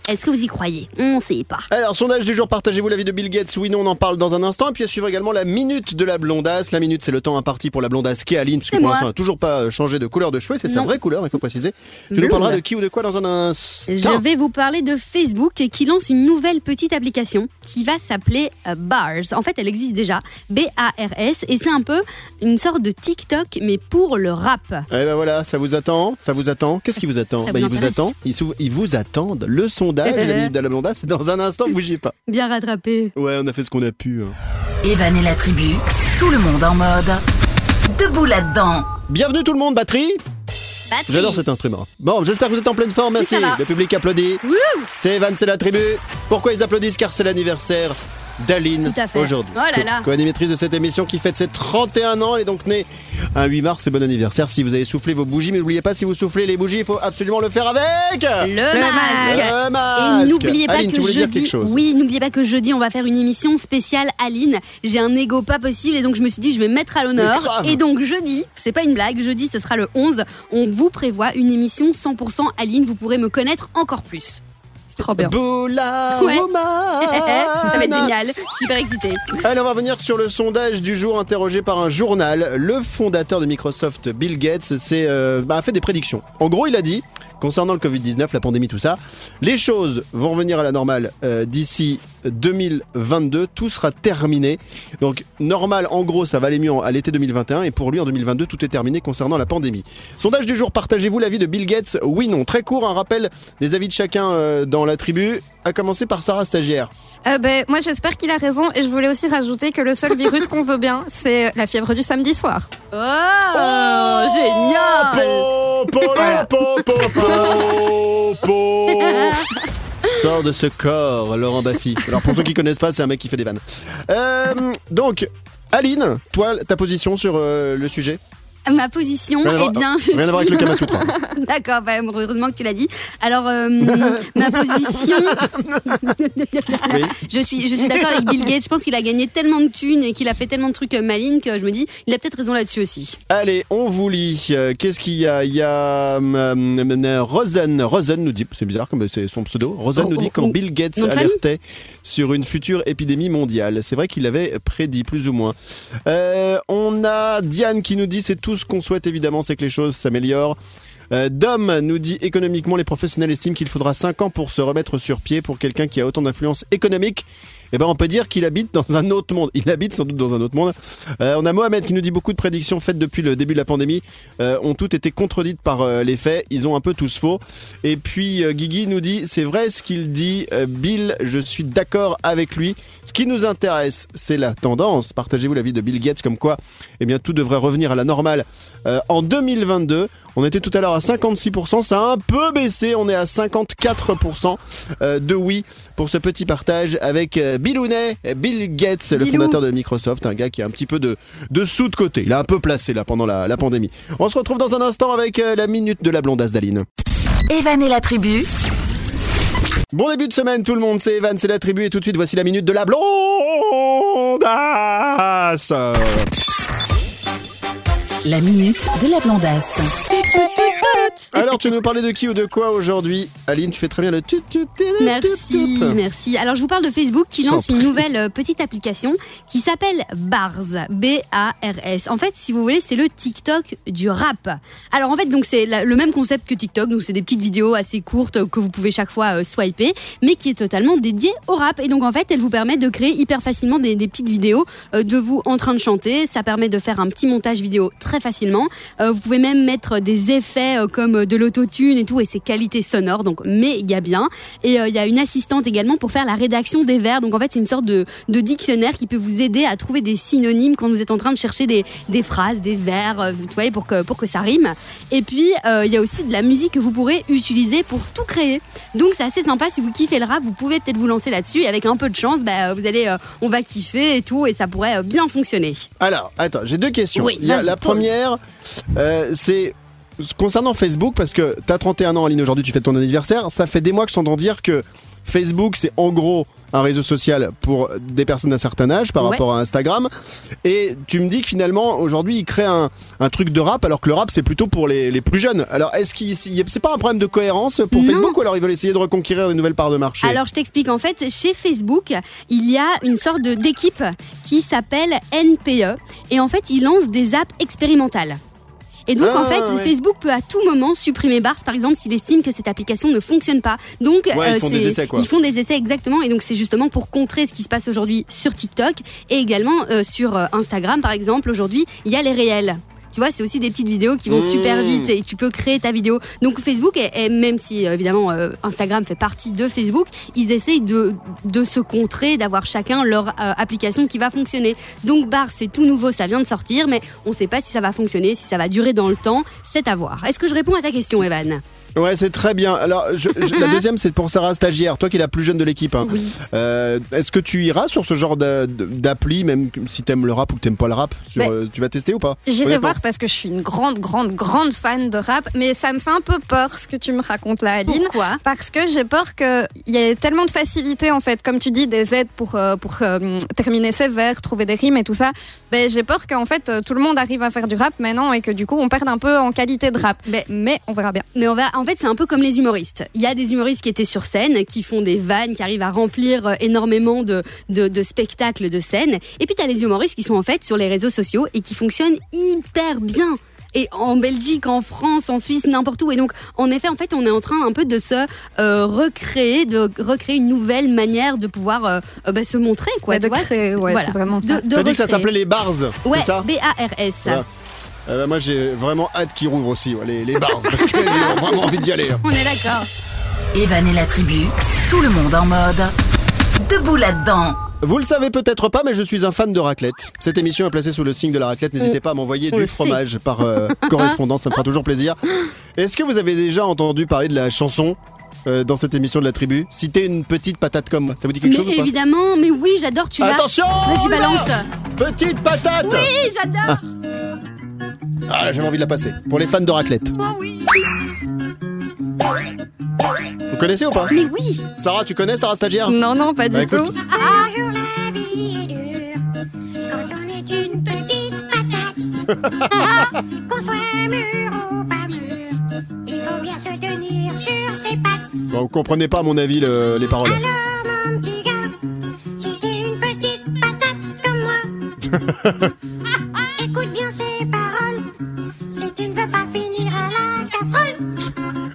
est-ce que vous y croyez? On ne sait pas. Alors, sondage du jour, partagez-vous l'avis de Bill Gates Oui, non, on en parle dans un instant. Et puis, à suivre également la minute de la blondasse. La minute, c'est le temps imparti pour la blondasse qui est Aline, parce que pour l'instant, elle n'a toujours pas changé de couleur de cheveux. C'est sa vraie couleur, il faut préciser. Tu nous parleras de qui ou de quoi dans un instant Je vais vous parler de Facebook qui lance une nouvelle petite application qui va s'appeler euh, Bars. En fait, elle existe déjà, B-A-R-S, et c'est un peu une sorte de TikTok, mais pour le rap. Eh ben voilà, ça vous attend, ça vous attend. Qu'est-ce qui vous attend? Ça Ben, vous Il vous attend, ils, vous attendent. Le de la c'est dans un instant, bougez pas. Bien rattrapé. Ouais, on a fait ce qu'on a pu. hein. Evan et la tribu. Tout le monde en mode. Debout là-dedans. Bienvenue tout le monde, batterie Batterie. J'adore cet instrument. Bon, j'espère que vous êtes en pleine forme, merci. Le public applaudit. C'est Evan, c'est la tribu. Pourquoi ils applaudissent? Car c'est l'anniversaire d'Aline aujourd'hui. Oh là là. Co- Co-animatrice de cette émission qui fête ses 31 ans. Elle est donc née un 8 mars. C'est bon anniversaire si vous avez soufflé vos bougies. Mais n'oubliez pas, si vous soufflez les bougies, il faut absolument le faire avec Le, Le masque. Le masque. Et n'oubliez pas Aline, que jeudi, oui, n'oubliez pas que jeudi on va faire une émission spéciale Aline. J'ai un ego pas possible et donc je me suis dit je vais me mettre à l'honneur. Et donc jeudi, c'est pas une blague, jeudi ce sera le 11. On vous prévoit une émission 100% Aline. Vous pourrez me connaître encore plus. Trop bien. Boula Ouais. Ça va être génial. Je suis super excitée. Allez, on va revenir sur le sondage du jour interrogé par un journal. Le fondateur de Microsoft, Bill Gates, s'est, euh, bah, a fait des prédictions. En gros, il a dit, concernant le Covid-19, la pandémie, tout ça, les choses vont revenir à la normale euh, d'ici 2022. Tout sera terminé. Donc, normal, en gros, ça va aller mieux à l'été 2021. Et pour lui, en 2022, tout est terminé concernant la pandémie. Sondage du jour, partagez-vous l'avis de Bill Gates? Oui, non. Très court, un rappel des avis de chacun euh, dans la tribu. À commencer par Sarah Stagiaire. Euh, ben, moi, j'espère qu'il a raison. Et je voulais aussi rajouter que le seul virus qu'on veut bien, c'est la fièvre du samedi soir. Oh, génial Po, po, Voilà. po, po, po, po. Sors de ce corps, Laurent Baffy. Alors pour ceux qui connaissent pas, c'est un mec qui fait des vannes. Euh, donc, Aline, toi, ta position sur euh, le sujet? Ma position, eh bien, je Rien à voir avec suis... le Kama Sutra. D'accord, bah, heureusement que tu l'as dit. Alors, euh, ma position... Oui. je suis, je suis d'accord avec Bill Gates. Je pense qu'il a gagné tellement de thunes et qu'il a fait tellement de trucs euh, malignes que je me dis, il a peut-être raison là-dessus aussi. Allez, on vous lit. Euh, Qu'est-ce qu'il y a? Il y a hum, hum, Rosen. Rosen nous dit, c'est bizarre comme c'est son pseudo. Rosen Oh, nous dit oh, quand oh. Bill Gates alertait sur une future épidémie mondiale. C'est vrai qu'il avait prédit plus ou moins. Euh, on a Diane qui nous dit c'est tout ce qu'on souhaite évidemment, c'est que les choses s'améliorent. Euh, Dom nous dit économiquement, les professionnels estiment qu'il faudra 5 ans pour se remettre sur pied pour quelqu'un qui a autant d'influence économique. Eh ben, on peut dire qu'il habite dans un autre monde. Il habite sans doute dans un autre monde. Euh, on a Mohamed qui nous dit beaucoup de prédictions faites depuis le début de la pandémie euh, ont toutes été contredites par euh, les faits. Ils ont un peu tous faux. Et puis Guigui nous dit c'est vrai ce qu'il dit. Bill, je suis d'accord avec lui. Ce qui nous intéresse, c'est la tendance. Partagez-vous l'avis de Bill Gates comme quoi, eh bien, tout devrait revenir à la normale en 2022. On était tout à l'heure à 56%, ça a un peu baissé. On est à 54% euh, de oui pour ce petit partage avec euh, Bill Hounet, Bill Gates, le fondateur de Microsoft, un gars qui a un petit peu de, de sous de côté. Il a un peu placé là pendant la, la pandémie. On se retrouve dans un instant avec euh, la minute de la blondasse d'Aline. Evan et la tribu, Bon début de semaine tout le monde, c'est Evan, c'est la tribu et tout de suite voici la minute de la blondasse. la minute de la blondasse. Alors tu veux nous parler de qui ou de quoi aujourd'hui Aline, tu fais très bien le tut tut Merci, merci. Alors je vous parle de Facebook qui lance une nouvelle euh, petite application qui s'appelle Bars, B-A-R-S. En fait, si vous voulez, c'est le TikTok du rap. Alors en fait, donc c'est le même concept que TikTok, donc c'est des petites vidéos assez courtes euh, que vous pouvez chaque fois euh, swiper, mais qui est totalement dédiée au rap. Et donc en fait, elle vous permet de créer hyper facilement des, des petites vidéos de vous en train de chanter. Ça permet de faire un petit montage vidéo très facilement. Vous pouvez même mettre des effets euh, comme euh, de l'autotune et tout, et c'est qualité sonore, donc méga bien. Et euh, il y a une assistante également pour faire la rédaction des vers. Donc en fait, c'est une sorte de, de dictionnaire qui peut vous aider à trouver des synonymes quand vous êtes en train de chercher des, des phrases, des vers, euh, vous voyez, pour que, pour que ça rime. Et puis, euh, il y a aussi de la musique que vous pourrez utiliser pour tout créer. Donc c'est assez sympa. Si vous kiffez le rap, vous pouvez peut-être vous lancer là-dessus. Et avec un peu de chance, bah, vous allez, euh, on va kiffer et tout, et ça pourrait bien fonctionner. Alors, attends, j'ai deux questions. Oui, y a la première, c'est concernant Facebook, parce que tu as 31 ans, Aline, aujourd'hui, tu fais ton anniversaire. Ça fait des mois que je t'entends dire que Facebook, c'est en gros un réseau social pour des personnes d'un certain âge par Ouais. rapport à Instagram. Et tu me dis que finalement, aujourd'hui, ils créent un, un truc de rap, alors que le rap, c'est plutôt pour les, les plus jeunes. Alors, est-ce qu'il c'est pas un problème de cohérence pour Non. Facebook ou alors ils veulent essayer de reconquérir des nouvelles parts de marché? Alors je t'explique en fait, chez Facebook, il y a une sorte d'équipe qui s'appelle NPE et en fait ils lancent des apps expérimentales. Et donc Ah, en fait, ouais. Facebook peut à tout moment supprimer Bars par exemple s'il estime que cette application ne fonctionne pas. Donc euh, Ouais, ils font des essais, quoi. Ils font des essais exactement et donc c'est justement pour contrer ce qui se passe aujourd'hui sur TikTok et également euh, sur euh, Instagram par exemple. Aujourd'hui, il y a les réels. Tu vois, c'est aussi des petites vidéos qui vont Mmh. super vite et tu peux créer ta vidéo. Donc Facebook, est- même si euh, évidemment euh, Instagram fait partie de Facebook, ils essayent de, de se contrer, d'avoir chacun leur euh, application qui va fonctionner. Donc Bar, c'est tout nouveau, ça vient de sortir, mais on ne sait pas si ça va fonctionner, si ça va durer dans le temps, c'est à voir. Est-ce que je réponds à ta question, Evan? Ouais, c'est très bien. Alors, je- je- la deuxième, c'est pour Sarah Stagiaire, toi qui es la plus jeune de l'équipe. hein. Euh, Est-ce que tu iras sur ce genre d'a- d'appli, même si t'aimes le rap ou que t'aimes pas le rap sur, Ouais. euh, Tu vas tester ou pas? J'irai Honnêtement. voir parce que je suis une grande, grande, grande fan de rap, mais ça me fait un peu peur ce que tu me racontes là, Aline. Pourquoi? Parce que j'ai peur qu'il y ait tellement de facilité, en fait, comme tu dis, des aides pour, euh, pour euh, terminer ses vers, trouver des rimes et tout ça. Ben, j'ai peur qu'en fait, euh, tout le monde arrive à faire du rap maintenant et que du coup, on perde un peu en qualité de rap. Mais- Mais on verra bien. Mais on va, en fait, c'est un peu comme les humoristes. Il y a des humoristes qui étaient sur scène, qui font des vannes, qui arrivent à remplir euh, énormément de, de, de spectacles de scène. Et puis, tu as les humoristes qui sont en fait sur les réseaux sociaux et qui fonctionnent hyper bien. Et en Belgique, en France, en Suisse, n'importe où. Et donc, en effet, en fait, on est en train un peu de se euh, recréer, de recréer une nouvelle manière de pouvoir euh, euh, bah, se montrer, quoi. Ouais, tu de vois créer, ouais, Voilà. c'est vraiment ça. De- de T'as dit que ça s'appelait les bars, Ouais, c'est ça B-A-R-S. Voilà. Euh, bah, moi j'ai vraiment hâte qu'ils rouvrent aussi, ouais, les, les bars, parce que j'ai vraiment envie d'y aller. hein. On est d'accord. Evan et la tribu, tout le monde en mode. Debout là-dedans. Vous le savez peut-être pas, mais je suis un fan de raclette. Cette émission est placée sous le signe de la raclette. N'hésitez pas à m'envoyer du fromage par euh, correspondance, ça me fera toujours plaisir. Est-ce que vous avez déjà entendu parler de la chanson euh, dans cette émission de la tribu? Citez une petite patate comme moi. Ça vous dit quelque Mais chose ou pas? évidemment, mais oui, j'adore, tu l'as. Attention Vas-y, balance. Petite patate Oui, j'adore. Ah, là, j'avais envie de la passer. Pour les fans de raclette. Oh oui. Vous connaissez ou pas Mais oui. Sarah, tu connais Sarah Stagiaire Non, non, pas du Bah, tout. écoute. Un jour la vie est dure quand on est une petite patate. qu'on soit mûr ou pas mûr, il faut bien se tenir sur ses pattes. Bon, Vous comprenez pas à mon avis le- les paroles. Alors mon petit gars, si t'es une petite patate comme moi,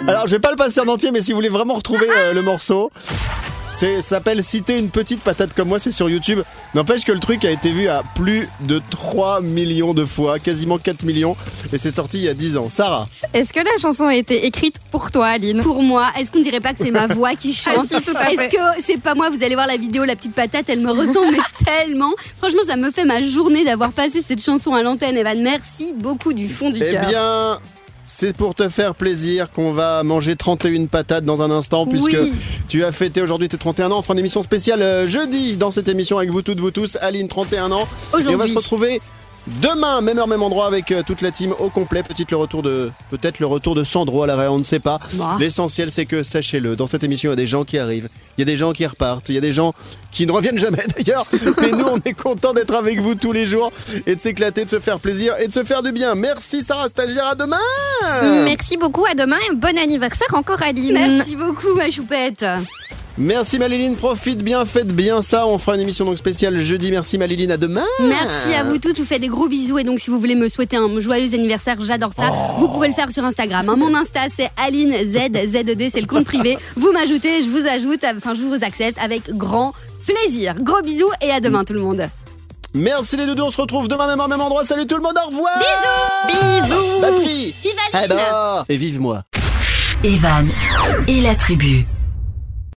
Alors, je vais pas le passer en entier, mais si vous voulez vraiment retrouver euh, le morceau, c'est ça s'appelle Citer une petite patate comme moi, c'est sur YouTube. N'empêche que le truc a été vu à plus de 3 millions de fois, quasiment 4 millions, et c'est sorti il y a 10 ans. Sarah, Est-ce que la chanson a été écrite pour toi, Aline? Pour moi, est-ce qu'on dirait pas que c'est ma voix qui chante? Ah si, tout à Est-ce que c'est pas moi? Vous allez voir la vidéo, la petite patate, elle me ressemble mais tellement. Franchement, ça me fait ma journée d'avoir passé cette chanson à l'antenne, Evan. Merci beaucoup du fond du eh cœur. bien, c'est pour te faire plaisir qu'on va manger 31 patates dans un instant, puisque Oui. tu as fêté aujourd'hui tes 31 ans. On fera une émission spéciale euh, jeudi dans cette émission avec vous toutes, vous tous. Aline, 31 ans. Et on va Aujourd'hui. se retrouver demain, même heure, même endroit, avec euh, toute la team au complet. Peut-être le retour de, peut-être le retour de Sandro à l'arrêt, on ne sait pas. Bah. L'essentiel, c'est que, sachez-le, dans cette émission, il y a des gens qui arrivent, il y a des gens qui repartent, il y a des gens qui ne reviennent jamais d'ailleurs. Mais nous, on est content d'être avec vous tous les jours et de s'éclater, de se faire plaisir et de se faire du bien. Merci Sarah Stagiaire, à demain Merci beaucoup, à demain et bon anniversaire encore, Aline. Merci beaucoup, ma choupette. Merci Maliline, profite bien, faites bien ça. On fera une émission donc spéciale jeudi. Merci Maliline, à demain. Merci à vous tous, je vous fais des gros bisous et donc si vous voulez me souhaiter un joyeux anniversaire, j'adore ça. Vous pouvez le faire sur Instagram. hein. Mon Insta c'est Aline Z ZED, c'est le compte privé. Vous m'ajoutez, je vous ajoute, enfin je vous accepte avec grand plaisir. Gros bisous et à demain tout le monde. Merci les doudous, on se retrouve demain même heure, même endroit. Salut tout le monde, au revoir Bisous Batterie Vive Eh Aline ben, Et vive moi Evan et la tribu.